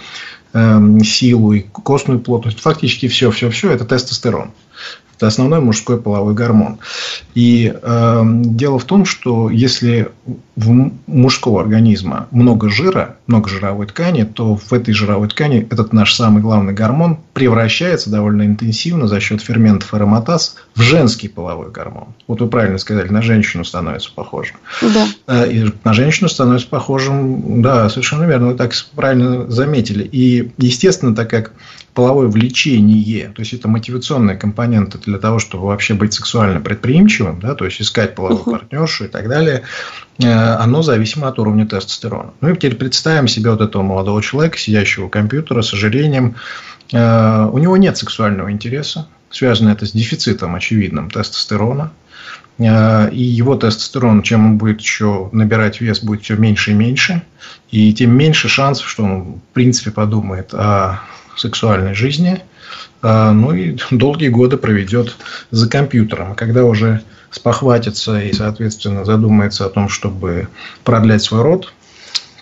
Эм, силу и костную плотность, фактически все, все, все это тестостерон. Это основной мужской половой гормон. И э, дело в том, что если в мужского организма много жира, много жировой ткани, то в этой жировой ткани этот наш самый главный гормон превращается довольно интенсивно за счет ферментов ароматаз в женский половой гормон. Вот вы правильно сказали, на женщину становится похожим. Да. Э, и на женщину становится похожим, да, совершенно верно, вы так правильно заметили. И, естественно, так как половое влечение, то есть это мотивационная компонента для того, чтобы вообще быть сексуально предприимчивым, да, то есть искать половую uh-huh. партнершу и так далее, э, оно зависимо от уровня тестостерона. Ну и теперь представим себе вот этого молодого человека, сидящего у компьютера с ожирением. Э, у него нет сексуального интереса, связано это с дефицитом очевидным тестостерона. Э, и его тестостерон, чем он будет еще набирать вес, будет все меньше и меньше. И тем меньше шансов, что он, в принципе, подумает о сексуальной жизни, а, ну и долгие годы проведет за компьютером. Когда уже спохватится и, соответственно, задумается о том, чтобы продлять свой род,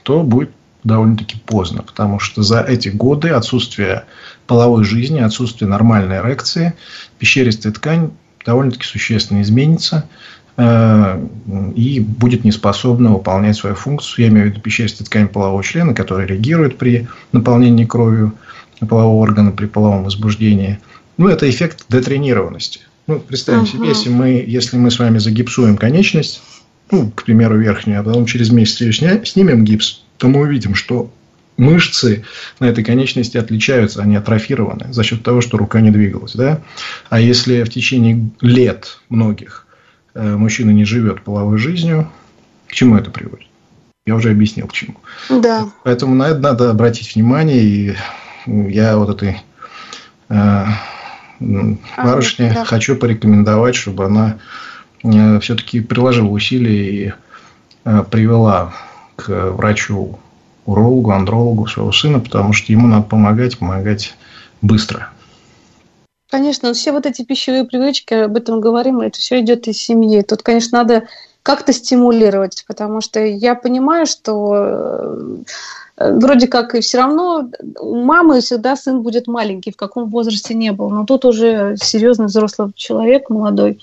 то будет довольно-таки поздно, потому что за эти годы отсутствие половой жизни, отсутствие нормальной эрекции, пещеристая ткань довольно-таки существенно изменится э, и будет неспособна выполнять свою функцию. Я имею в виду пещеристая ткань полового члена, которая реагирует при наполнении кровью полового органа при половом возбуждении. Ну, это эффект детренированности. Ну, представим uh-huh. себе, если мы, если мы с вами загипсуем конечность, ну, к примеру, верхнюю, а потом через месяц ее сня, снимем гипс, то мы увидим, что мышцы на этой конечности отличаются, они атрофированы за счет того, что рука не двигалась. Да? А если в течение лет многих э, мужчина не живет половой жизнью, к чему это приводит? Я уже объяснил, к чему. Да. Поэтому на это надо обратить внимание и я вот этой э, барышне а, да. хочу порекомендовать, чтобы она э, все-таки приложила усилия и э, привела к врачу, урологу, андрологу своего сына, потому что ему надо помогать, помогать быстро. Конечно, все вот эти пищевые привычки, об этом говорим, это все идет из семьи. Тут, конечно, надо как-то стимулировать, потому что я понимаю, что э, вроде как и все равно у мамы всегда сын будет маленький, в каком возрасте не был. Но тут уже серьезный взрослый человек, молодой,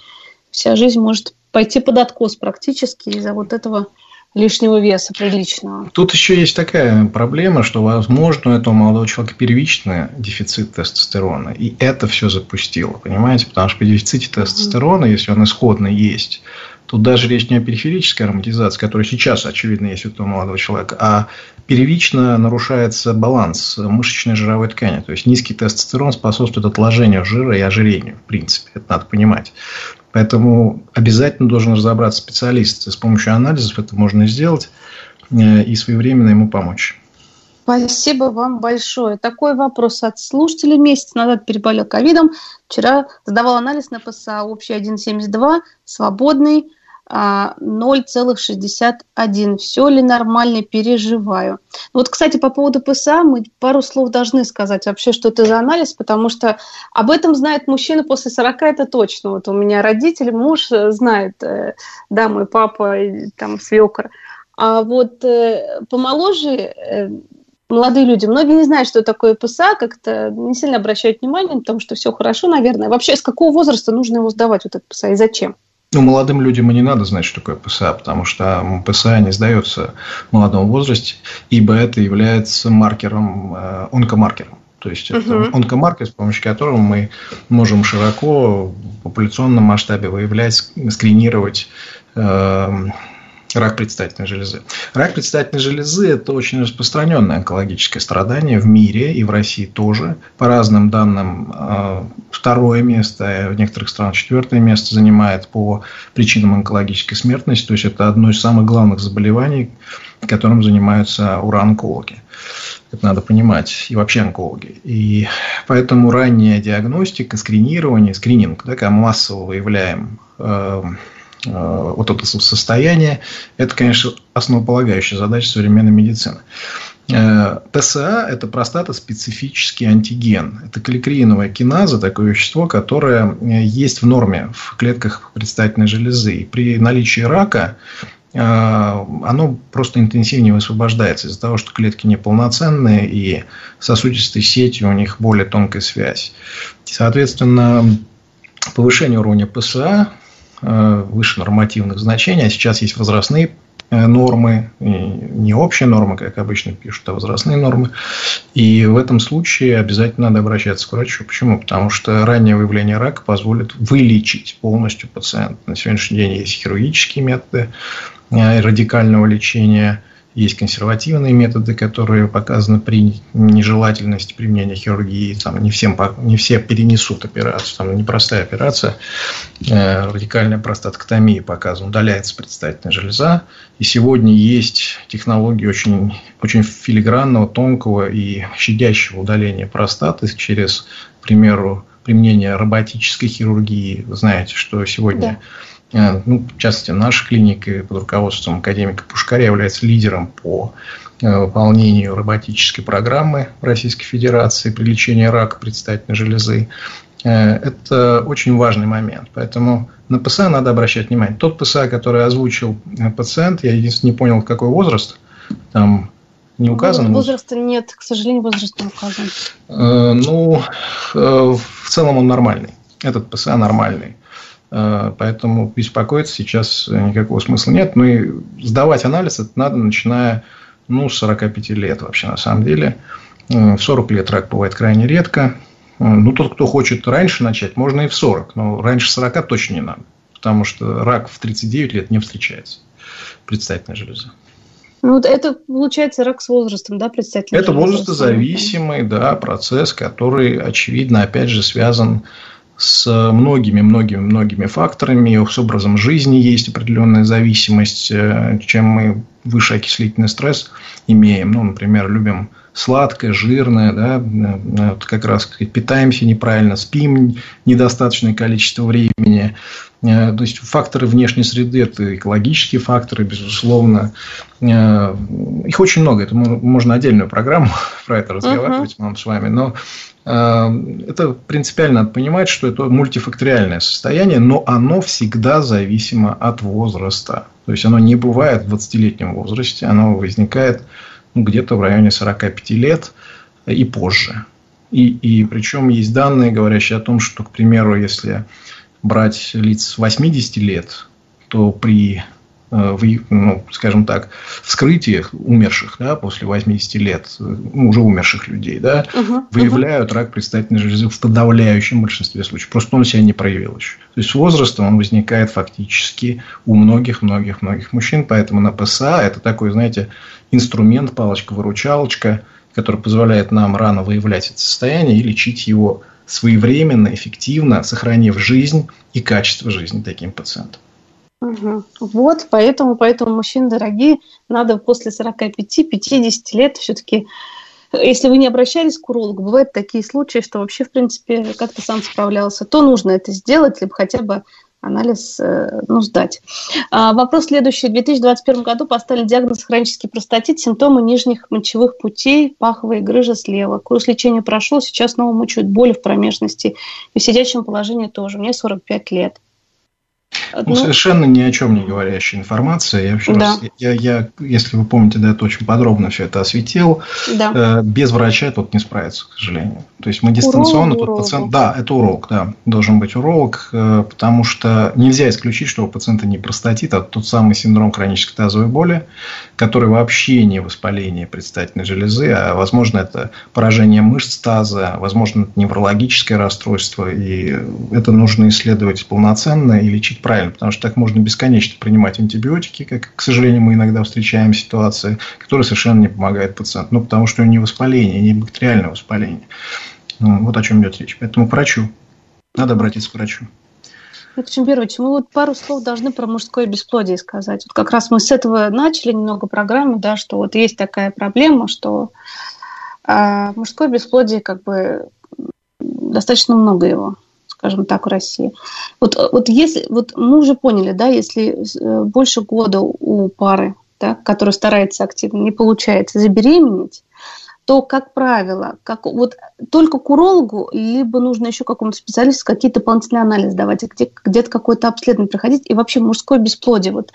вся жизнь может пойти под откос практически из-за вот этого лишнего веса приличного. Тут еще есть такая проблема, что, возможно, у этого молодого человека первичный дефицит тестостерона. И это все запустило, понимаете? Потому что при дефиците тестостерона, mm-hmm. если он исходно есть, Тут даже речь не о периферической ароматизации, которая сейчас, очевидно, есть у этого молодого человека, а первично нарушается баланс мышечной жировой ткани. То есть, низкий тестостерон способствует отложению жира и ожирению, в принципе. Это надо понимать. Поэтому обязательно должен разобраться специалист. С помощью анализов это можно сделать э, и своевременно ему помочь. Спасибо вам большое. Такой вопрос от слушателей. Месяц назад переболел ковидом. Вчера сдавал анализ на ПСА общий 1,72, свободный 0,61. А, Все ли нормально, переживаю. Вот, кстати, по поводу ПСА мы пару слов должны сказать вообще, что это за анализ, потому что об этом знает мужчина после 40, это точно. Вот у меня родители, муж знает, э, да, мой папа, там, свекор. А вот э, помоложе э, молодые люди, многие не знают, что такое ПСА, как-то не сильно обращают внимание, потому что все хорошо, наверное. Вообще, с какого возраста нужно его сдавать, вот этот ПСА, и зачем? Ну, молодым людям и не надо знать, что такое ПСА, потому что ПСА не сдается в молодом возрасте, ибо это является маркером, э, онкомаркером. То есть, это uh-huh. онкомаркер, с помощью которого мы можем широко в популяционном масштабе выявлять, скринировать э, рак предстательной железы. Рак предстательной железы – это очень распространенное онкологическое страдание в мире и в России тоже. По разным данным, э, второе место, в некоторых странах четвертое место занимает по причинам онкологической смертности. То есть, это одно из самых главных заболеваний, которым занимаются уроонкологи. Это надо понимать, и вообще онкологи. И поэтому ранняя диагностика, скринирование, скрининг, да, когда массово выявляем э, Э, вот это состояние, это, конечно, основополагающая задача современной медицины. Э, ПСА – это простата-специфический антиген. Это каликрииновая киназа, такое вещество, которое э, есть в норме в клетках предстательной железы. И при наличии рака оно просто интенсивнее высвобождается из-за того, что клетки неполноценные и сосудистой сетью у них более тонкая связь. Соответственно, повышение уровня ПСА Э, выше нормативных значений, а сейчас есть возрастные э, нормы, не общие нормы, как обычно пишут, а возрастные нормы. И в этом случае обязательно надо обращаться к врачу. Почему? Потому что раннее выявление рака позволит вылечить полностью пациента. На сегодняшний день есть хирургические методы э, радикального лечения – есть консервативные методы, которые показаны при нежелательности применения хирургии. Там не, всем, не все перенесут операцию. Там непростая операция. Э, радикальная простаткотомия показана. Удаляется предстательная железа. И сегодня есть технологии очень, очень филигранного, тонкого и щадящего удаления простаты через, к примеру, применение роботической хирургии. Вы знаете, что сегодня... Да ну, в частности, наша клиника под руководством академика Пушкаря является лидером по э, выполнению роботической программы в Российской Федерации при лечении рака предстательной железы. Э, это очень важный момент. Поэтому на ПСА надо обращать внимание. Тот ПСА, который озвучил пациент, я единственное не понял, какой возраст, там не указан. Возраста нет, к сожалению, возраст не указан. Ну, в целом он нормальный. Этот ПСА нормальный. Э, поэтому беспокоиться сейчас никакого смысла нет. Ну и сдавать анализ это надо, начиная ну, с 45 лет вообще на самом деле. Э, в 40 лет рак бывает крайне редко. Э, ну, тот, кто хочет раньше начать, можно и в 40. Но раньше 40 точно не надо. Потому что рак в 39 лет не встречается. Предстательная железа. Ну, вот это получается рак с возрастом, да, предстательная Это возрастозависимый, да, процесс, который, очевидно, опять же, связан с многими-многими-многими факторами, с образом жизни есть определенная зависимость. Э, чем мы выше окислительный стресс имеем, ну, например, любим сладкое, жирное, да, вот как раз питаемся неправильно, спим недостаточное количество времени. То есть факторы внешней среды – это экологические факторы, безусловно. Их очень много. Это можно отдельную программу про это разговаривать uh-huh. нам с вами. Но это принципиально надо понимать, что это мультифакториальное состояние, но оно всегда зависимо от возраста. То есть оно не бывает в 20-летнем возрасте, оно возникает ну, где-то в районе 45 лет и позже. И, и причем есть данные, говорящие о том, что, к примеру, если брать лиц 80 лет, то при Э, в, ну, скажем так, вскрытиях умерших да, после 80 лет, ну, уже умерших людей, да, угу, выявляют угу. рак предстательной железы в подавляющем большинстве случаев. Просто он себя не проявил еще. То есть с возрастом он возникает фактически у многих-многих-многих мужчин. Поэтому на ПСА это такой, знаете, инструмент, палочка-выручалочка, который позволяет нам рано выявлять это состояние и лечить его своевременно, эффективно, сохранив жизнь и качество жизни таким пациентам. Угу. Вот, поэтому, поэтому, мужчины дорогие, надо после 45-50 лет все-таки если вы не обращались к урологу, бывают такие случаи, что вообще, в принципе, как-то сам справлялся, то нужно это сделать, либо хотя бы анализ э, ну, сдать. А, вопрос следующий. В 2021 году поставили диагноз хронический простатит, симптомы нижних мочевых путей, паховая грыжа слева. Курс лечения прошел, сейчас снова мучают боли в промежности. И в сидячем положении тоже. Мне 45 лет. Ну, ну, совершенно ни о чем не говорящая информация. Я, еще да. раз, я, я, если вы помните, да, это очень подробно все это осветил. Да. Э, без врача тут не справиться, к сожалению. То есть мы дистанционно уролог, тут пациент. Да, это уролог, да, должен быть уролог, э, потому что нельзя исключить, что у пациента не простатит, а тот самый синдром хронической тазовой боли, который вообще не воспаление предстательной железы, а возможно это поражение мышц таза, возможно это неврологическое расстройство, и это нужно исследовать полноценно и лечить правильно правильно, потому что так можно бесконечно принимать антибиотики, как, к сожалению, мы иногда встречаем ситуации, которые совершенно не помогают пациенту. Ну, потому что у него не воспаление, не бактериальное воспаление. Ну, вот о чем идет речь. Поэтому к врачу. Надо обратиться к врачу. Виктор Чембирович, мы вот пару слов должны про мужское бесплодие сказать. Вот как раз мы с этого начали немного программы, да, что вот есть такая проблема, что э, мужское бесплодие как бы достаточно много его скажем так, в России. Вот, вот если, вот мы уже поняли, да, если э, больше года у пары, да, которая старается активно, не получается забеременеть, то, как правило, как, вот только к урологу, либо нужно еще какому-то специалисту какие-то дополнительные анализы давать, где, где-то какое-то обследование проходить, и вообще мужское бесплодие, вот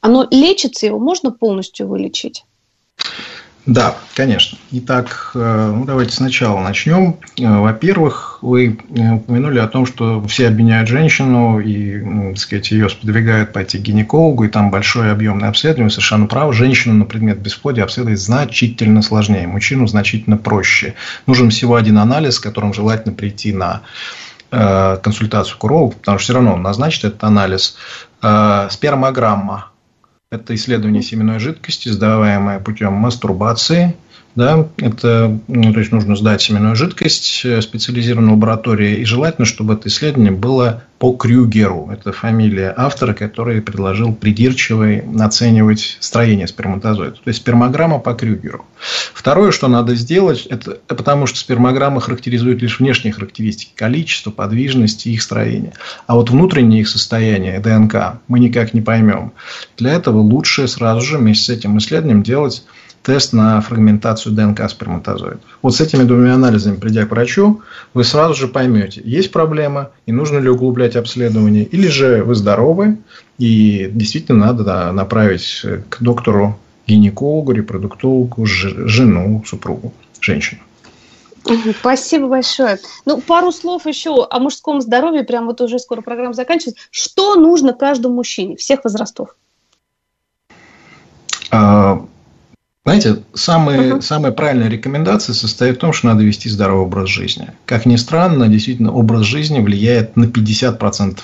оно лечится, его можно полностью вылечить? Да, конечно. Итак, э, ну, давайте сначала начнем. Э, во-первых, вы э, упомянули о том, что все обвиняют женщину и, ну, так сказать, ее сподвигают пойти к гинекологу, и там большое объемное обследование. Совершенно правы. Женщину на предмет бесплодия обследовать значительно сложнее, мужчину значительно проще. Нужен всего один анализ, с которым желательно прийти на консультацию к урологу, потому что все равно он назначит этот анализ. Спермограмма это исследование семенной жидкости, сдаваемое путем мастурбации – да, это, ну, то есть нужно сдать семенную жидкость э, специализированной лаборатории, и желательно, чтобы это исследование было по Крюгеру. Это фамилия автора, который предложил придирчиво оценивать строение сперматозоида. То есть спермограмма по Крюгеру. Второе, что надо сделать, это потому что спермограмма характеризует лишь внешние характеристики, количество, подвижность и их строение. А вот внутреннее их состояние, ДНК, мы никак не поймем. Для этого лучше сразу же вместе с этим исследованием делать тест на фрагментацию ДНК сперматозоидов. Вот с этими двумя анализами, придя к врачу, вы сразу же поймете, есть проблема и нужно ли углублять обследование, или же вы здоровы и действительно надо да, направить к доктору, гинекологу, репродуктологу, жену, супругу, женщину. Спасибо большое. Ну, пару слов еще о мужском здоровье. Прям вот уже скоро программа заканчивается. Что нужно каждому мужчине всех возрастов? А, знаете, самые, uh-huh. самая правильная рекомендация состоит в том, что надо вести здоровый образ жизни. Как ни странно, действительно, образ жизни влияет на 50%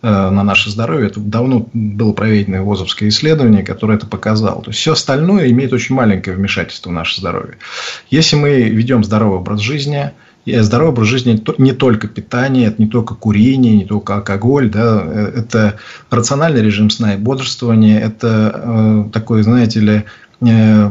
э, на наше здоровье. Это давно было проведено ВОЗовское исследование, которое это показало. То есть, все остальное имеет очень маленькое вмешательство в наше здоровье. Если мы ведем здоровый образ жизни, и здоровый образ жизни не только питание, это не только курение, не только алкоголь, да, э, это рациональный режим сна и бодрствования, это э, такой, знаете ли,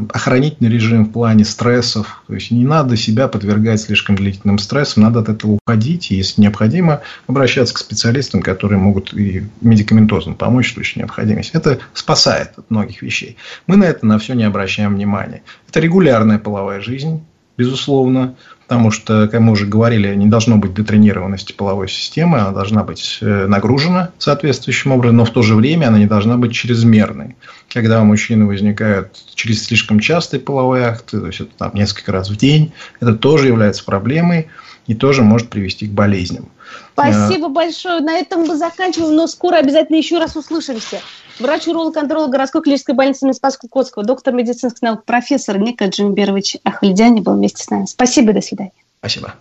охранительный режим в плане стрессов. То есть не надо себя подвергать слишком длительным стрессам, надо от этого уходить, и если необходимо, обращаться к специалистам, которые могут и медикаментозно помочь в случае необходимости. Это спасает от многих вещей. Мы на это на все не обращаем внимания. Это регулярная половая жизнь, безусловно, потому что, как мы уже говорили, не должно быть детренированности половой системы, она должна быть э, нагружена соответствующим образом, но в то же время она не должна быть чрезмерной. Когда у мужчины возникают через слишком частые половые акты, то есть это там несколько раз в день, это тоже является проблемой и тоже может привести к болезням. Спасибо большое. На этом мы заканчиваем, но скоро обязательно еще раз услышимся. Врач-уролог-контролог городской клинической больницы имени Спасского доктор медицинских наук, профессор Ника Джимберович Ахальдяни был вместе с нами. Спасибо, до свидания. Спасибо.